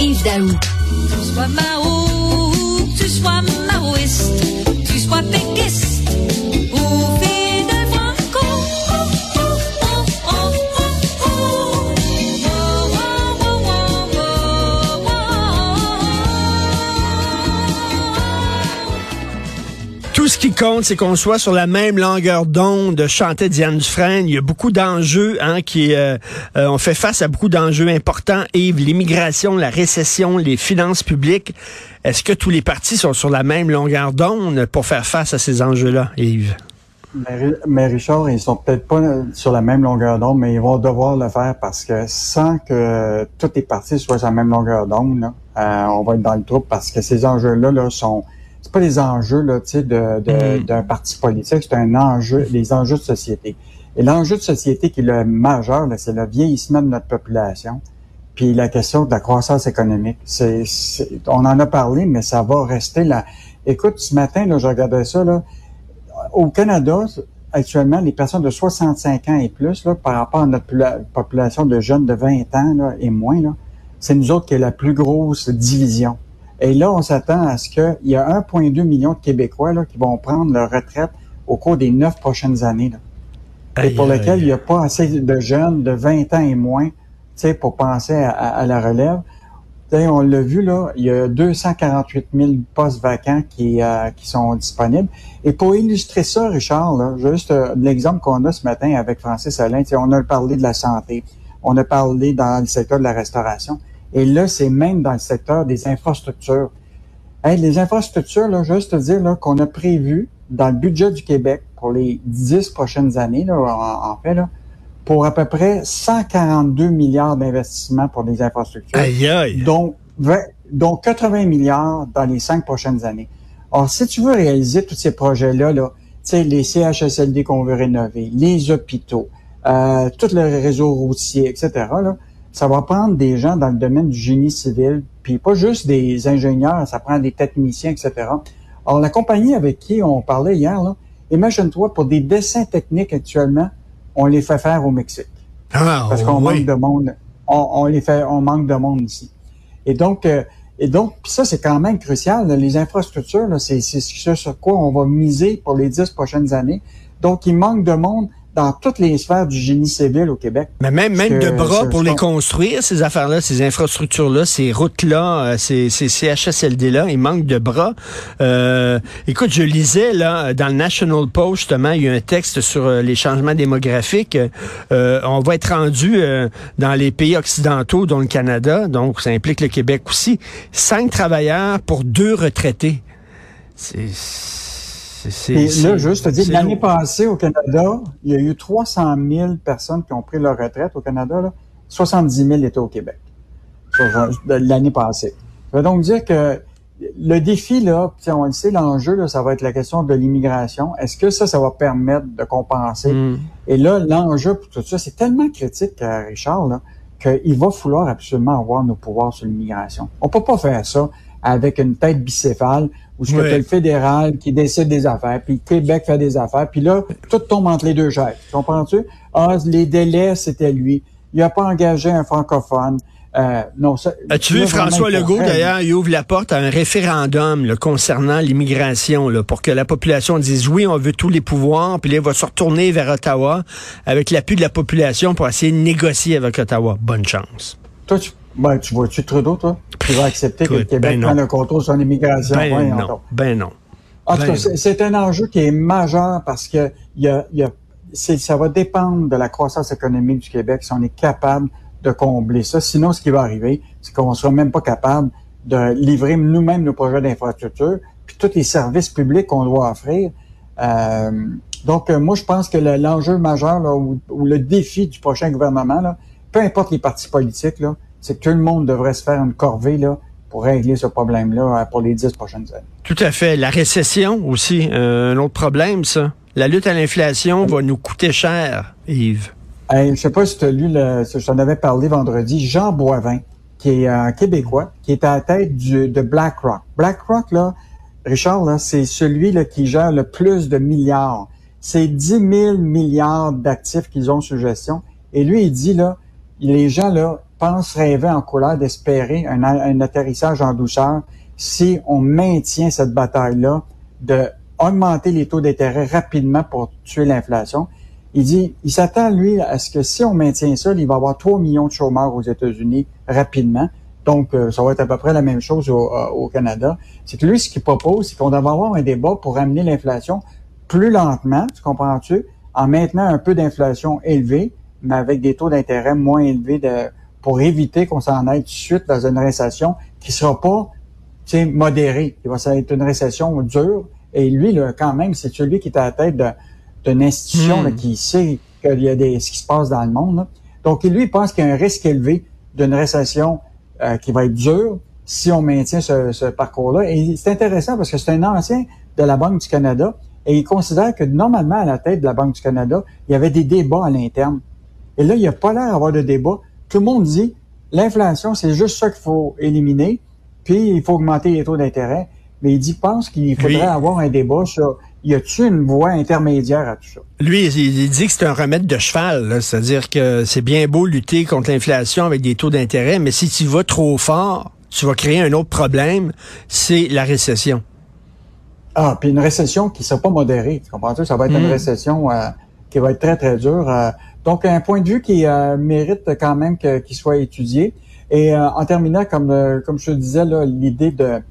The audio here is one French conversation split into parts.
Yves Daou. Tu sois Mao, tu sois maoïste, tu sois péquiste qui compte, c'est qu'on soit sur la même longueur d'onde, chantait Diane Dufresne. Il y a beaucoup d'enjeux, hein, qui, euh, euh, on fait face à beaucoup d'enjeux importants. Yves, l'immigration, la récession, les finances publiques. Est-ce que tous les partis sont sur la même longueur d'onde pour faire face à ces enjeux-là, Yves? Mais, Ri- mais Richard, ils sont peut-être pas sur la même longueur d'onde, mais ils vont devoir le faire parce que sans que toutes les parties soient sur la même longueur d'onde, euh, on va être dans le trouble parce que ces enjeux-là là, sont c'est pas des enjeux là, tu sais, de, de- Mm. d'un parti politique, c'est un enjeu, des enjeux de société. Et l'enjeu de société qui est le majeur, là, c'est le vieillissement de notre population, puis la question de la croissance économique. C'est, c'est- on en a parlé, mais ça va rester là. Écoute, ce matin, là, je regardais ça, là, au Canada, actuellement, les personnes de 65 ans et plus, là, par rapport à notre pula- population de jeunes de 20 ans là, et moins, là, c'est nous autres qui est la plus grosse division. Et là, on s'attend à ce qu'il y a 1,2 million de Québécois là, qui vont prendre leur retraite au cours des neuf prochaines années. Là, et pour aïe. il n'y a pas assez de jeunes de 20 ans et moins tu sais, pour penser à, à- à la relève. On l'a vu, là, il y a 248 000 postes vacants qui, euh, qui sont disponibles. Et pour illustrer ça, Richard, là, juste euh, l'exemple qu'on a ce matin avec Francis Alain, tu sais, on a parlé de la santé, on a parlé dans le secteur de la restauration, et là, c'est même dans le secteur des infrastructures. Hey, les infrastructures, là, juste te dire là, qu'on a prévu dans le budget du Québec pour les dix prochaines années, là, en, en fait, là, pour à peu près 142 milliards d'investissements pour les infrastructures Aïe, aïe. dont, 20 dont 80 milliards dans les cinq prochaines années. Or, si tu veux réaliser tous ces projets-là, là, tu sais, les CHSLD qu'on veut rénover, les hôpitaux, euh, tout le réseau routier, etc., là, ça va prendre des gens dans le domaine du génie civil, puis pas juste des ingénieurs, ça prend des techniciens, etc. Or, la compagnie avec qui on parlait hier, là, imagine-toi, pour des dessins techniques actuellement, on les fait faire au Mexique Ah, parce qu'on oui. manque de monde. On, on les fait, on manque de monde ici. Et donc, euh, et donc, puis ça c'est quand même crucial. là. les infrastructures, là, c'est c'est ce sur quoi on va miser pour les dix prochaines années. Donc, il manque de monde dans toutes les sphères du génie civil au Québec. Mais même, même de bras pour les construire, ces affaires-là, ces infrastructures-là, ces routes-là, euh, ces, ces CHSLD-là, il manque de bras. Euh, écoute, je lisais là dans le National Post, justement, il y a un texte sur euh, les changements démographiques. Euh, on va être rendu euh, dans les pays occidentaux, dont le Canada, donc ça implique le Québec aussi, cinq travailleurs pour deux retraités. C'est... c'est- là, juste te dire, l'année passée au Canada, il y a eu 300 000 personnes qui ont pris leur retraite au Canada. Là. 70 000 étaient au Québec l'année passée. Ça veut donc dire que le défi, là, puis on le sait, l'enjeu, là, ça va être la question de l'immigration. Est-ce que ça, ça va permettre de compenser? Mm. Et là, l'enjeu pour tout ça, c'est tellement critique, euh, Richard, qu'il va falloir absolument avoir nos pouvoirs sur l'immigration. On peut pas faire ça avec une tête bicéphale où ce que le fédéral qui décide des affaires, puis le Québec fait des affaires, puis là, tout tombe entre les deux chaises. Comprends-tu? Ah, les délais, c'était lui. Il a pas engagé un francophone. Euh, non, ça, As-tu vu François Legault, d'ailleurs, il ouvre la porte à un référendum là, concernant l'immigration, là, pour que la population dise oui, on veut tous les pouvoirs, puis là, il va se retourner vers Ottawa avec l'appui de la population pour essayer de négocier avec Ottawa. Bonne chance. Toi, tu, ben, tu vois-tu Trudeau, toi? Tu vas accepter que le Québec ben non. prenne le contrôle sur l'immigration? Ben non, ben non. En tout Ben cas, non. c'est- un enjeu qui est majeur parce que il y a, il y a, ça va dépendre de la croissance économique du Québec si on est capable de combler ça. Sinon, ce qui va arriver, c'est qu'on sera même pas capable de livrer nous-mêmes nos projets d'infrastructure, puis tous les services publics qu'on doit offrir. Euh, donc, euh, moi, je pense que le- l'enjeu majeur là, ou, ou le défi du prochain gouvernement, là, peu importe les partis politiques, là, c'est que tout le monde devrait se faire une corvée là, pour régler ce problème-là euh, pour les dix prochaines années. Tout à fait. La récession aussi, euh, un autre problème, ça. La lutte à l'inflation va nous coûter cher, Yves. Hey, je sais pas si tu as lu, le, je t'en avais parlé vendredi, Jean Boivin, qui est un Québécois, qui est à la tête du, de BlackRock. BlackRock, là, Richard, là, c'est celui là, qui gère le plus de milliards. C'est 10 000 milliards d'actifs qu'ils ont sous gestion. Et lui, il dit, là, les gens, là, pense rêver en couleur d'espérer un, atterrissage en douceur si on maintient cette bataille-là de augmenter les taux d'intérêt rapidement pour tuer l'inflation. Il dit, il s'attend, lui, à ce que si on maintient ça, il va y avoir 3 millions de chômeurs aux États-Unis rapidement. Donc, euh, ça va être à peu près la même chose au, euh, au Canada. C'est que lui, ce qu'il propose, c'est qu'on devrait avoir un débat pour ramener l'inflation plus lentement, tu comprends-tu, en maintenant un peu d'inflation élevée, mais avec des taux d'intérêt moins élevés de, pour éviter qu'on s'en aille tout de suite dans une récession qui sera pas modérée. Il va être une récession dure. Et lui, là, quand même, c'est celui qui est à la tête d'une institution là, hmm. qui sait qu'il y a des, ce qui se passe dans le monde. Là. Donc, lui, il pense qu'il y a un risque élevé d'une récession euh, qui va être dure si on maintient ce, ce parcours-là. Et c'est intéressant parce que c'est un ancien de la Banque du Canada et il considère que normalement, à la tête de la Banque du Canada, il y avait des débats à l'interne. Et là, il n'y a pas l'air d'avoir de débat. Tout le monde dit, l'inflation, c'est juste ça qu'il faut éliminer, puis il faut augmenter les taux d'intérêt. Mais il dit, pense qu'il faudrait avoir un débat sur y a-t-il une voie intermédiaire à tout ça? Lui, il, dit que c'est un remède de cheval, c'est-à-dire que c'est bien beau lutter contre l'inflation avec des taux d'intérêt, mais si tu vas trop fort, tu vas créer un autre problème, c'est la récession. Ah, puis une récession qui ne sera pas modérée, tu comprends -tu? Ça va être une hmm. récession euh, qui va être très, très dure. Euh. Donc, un point de vue qui euh, mérite quand même qu'il soit étudié. Et en terminant, comme, comme je te disais, l'idée de,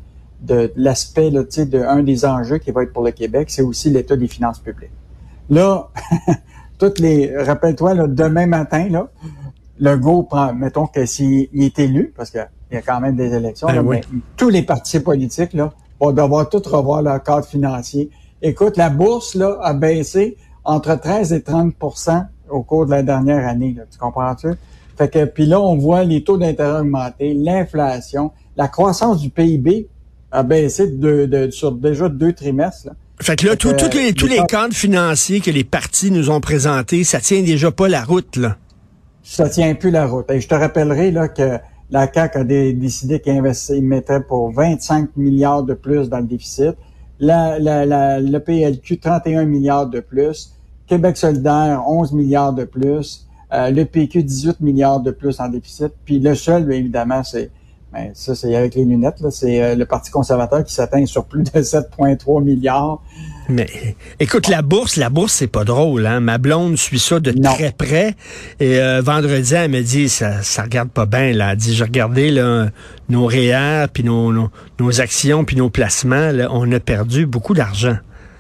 de l'aspect, de un des enjeux qui va être pour le Québec, c'est aussi l'état des finances publiques. Là, toutes les, rappelle-toi, demain matin, là, le go prend, mettons que s'il est élu, parce qu'il y a quand même des élections, ben mais tous les partis politiques, là, vont devoir tout revoir leur cadre financier. Écoute, la bourse là, a baissé entre 13 et 30 au cours de la dernière année. tu comprends-tu? Fait que puis là, on voit les taux d'intérêt augmenter, l'inflation, la croissance du PIB a baissé de, de, sur déjà deux trimestres. Là. Fait que là, tous les, tous les cadres financiers que les partis nous ont présentés, ça tient déjà pas la route, là. Ça tient plus la route. Et je te rappellerai là que la CAQ a décidé qu'il mettrait pour 25 milliards de plus dans le déficit. La, la, le PLQ, 31 milliards de plus. Québec solidaire, 11 milliards de plus. Euh, le PQ, 18 milliards de plus en déficit. Puis le seul, évidemment, c'est mais ça, c'est avec les lunettes. C'est euh, le Parti conservateur qui s'atteint sur plus de 7,3 milliards. Mais écoute, la bourse, la bourse, c'est pas drôle. Hein? Ma blonde suit ça de très près. Et euh, vendredi, elle me dit, ça, ça regarde pas bien. Là. Elle dit, j'ai regardé là, nos REER, puis nos, nos, actions, puis nos placements. Là, on a perdu beaucoup d'argent.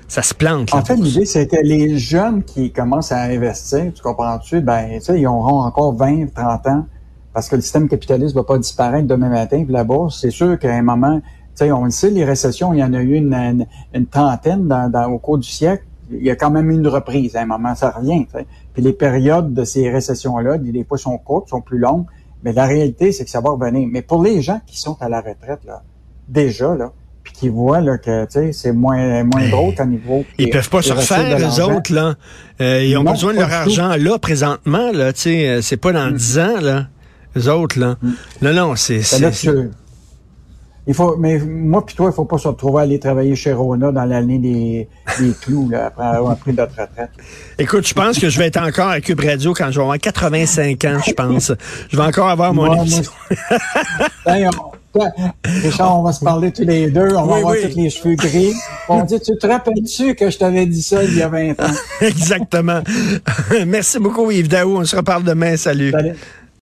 Ça se plante. En fait, l'idée, c'est que les jeunes qui commencent à investir, tu comprends-tu, ben, ils auront encore 20, 30 ans parce que le système capitaliste va pas disparaître demain matin. Puis la bourse, c'est sûr qu'à un moment, on le sait, les récessions, il y en a eu une, trentaine dans, au cours du siècle. Il y a quand même une reprise. À un moment, ça revient. Puis les périodes de ces récessions-là, des fois, sont courtes, sont plus longues. Mais la réalité, c'est que ça va revenir. Mais pour les gens qui sont à la retraite, là, déjà, là, puis qui voient là, que c'est moins, moins drôle qu'à niveau. Ils peuvent pas se refaire, les autres, là. Euh, ils ont besoin de leur argent là, présentement, là. Euh, c'est pas dans mm. dix ans, là. Les autres, là. Mm. Non, non, c'est... Il faut, mais moi puis toi, il faut pas se retrouver à aller travailler chez Rona dans l'année des, des clous, là, après avoir pris notre retraite. Écoute, je pense que je vais être encore à Cube Radio quand je vais avoir 85 ans, je pense. Je vais encore avoir mon émission. Richard, on va se parler tous les deux, on va avoir tous les cheveux gris. On dit, tu te rappelles-tu que je t'avais dit ça il y a 20 ans? Exactement. Merci beaucoup, Yves Daou. On se reparle demain. Salut. Salut.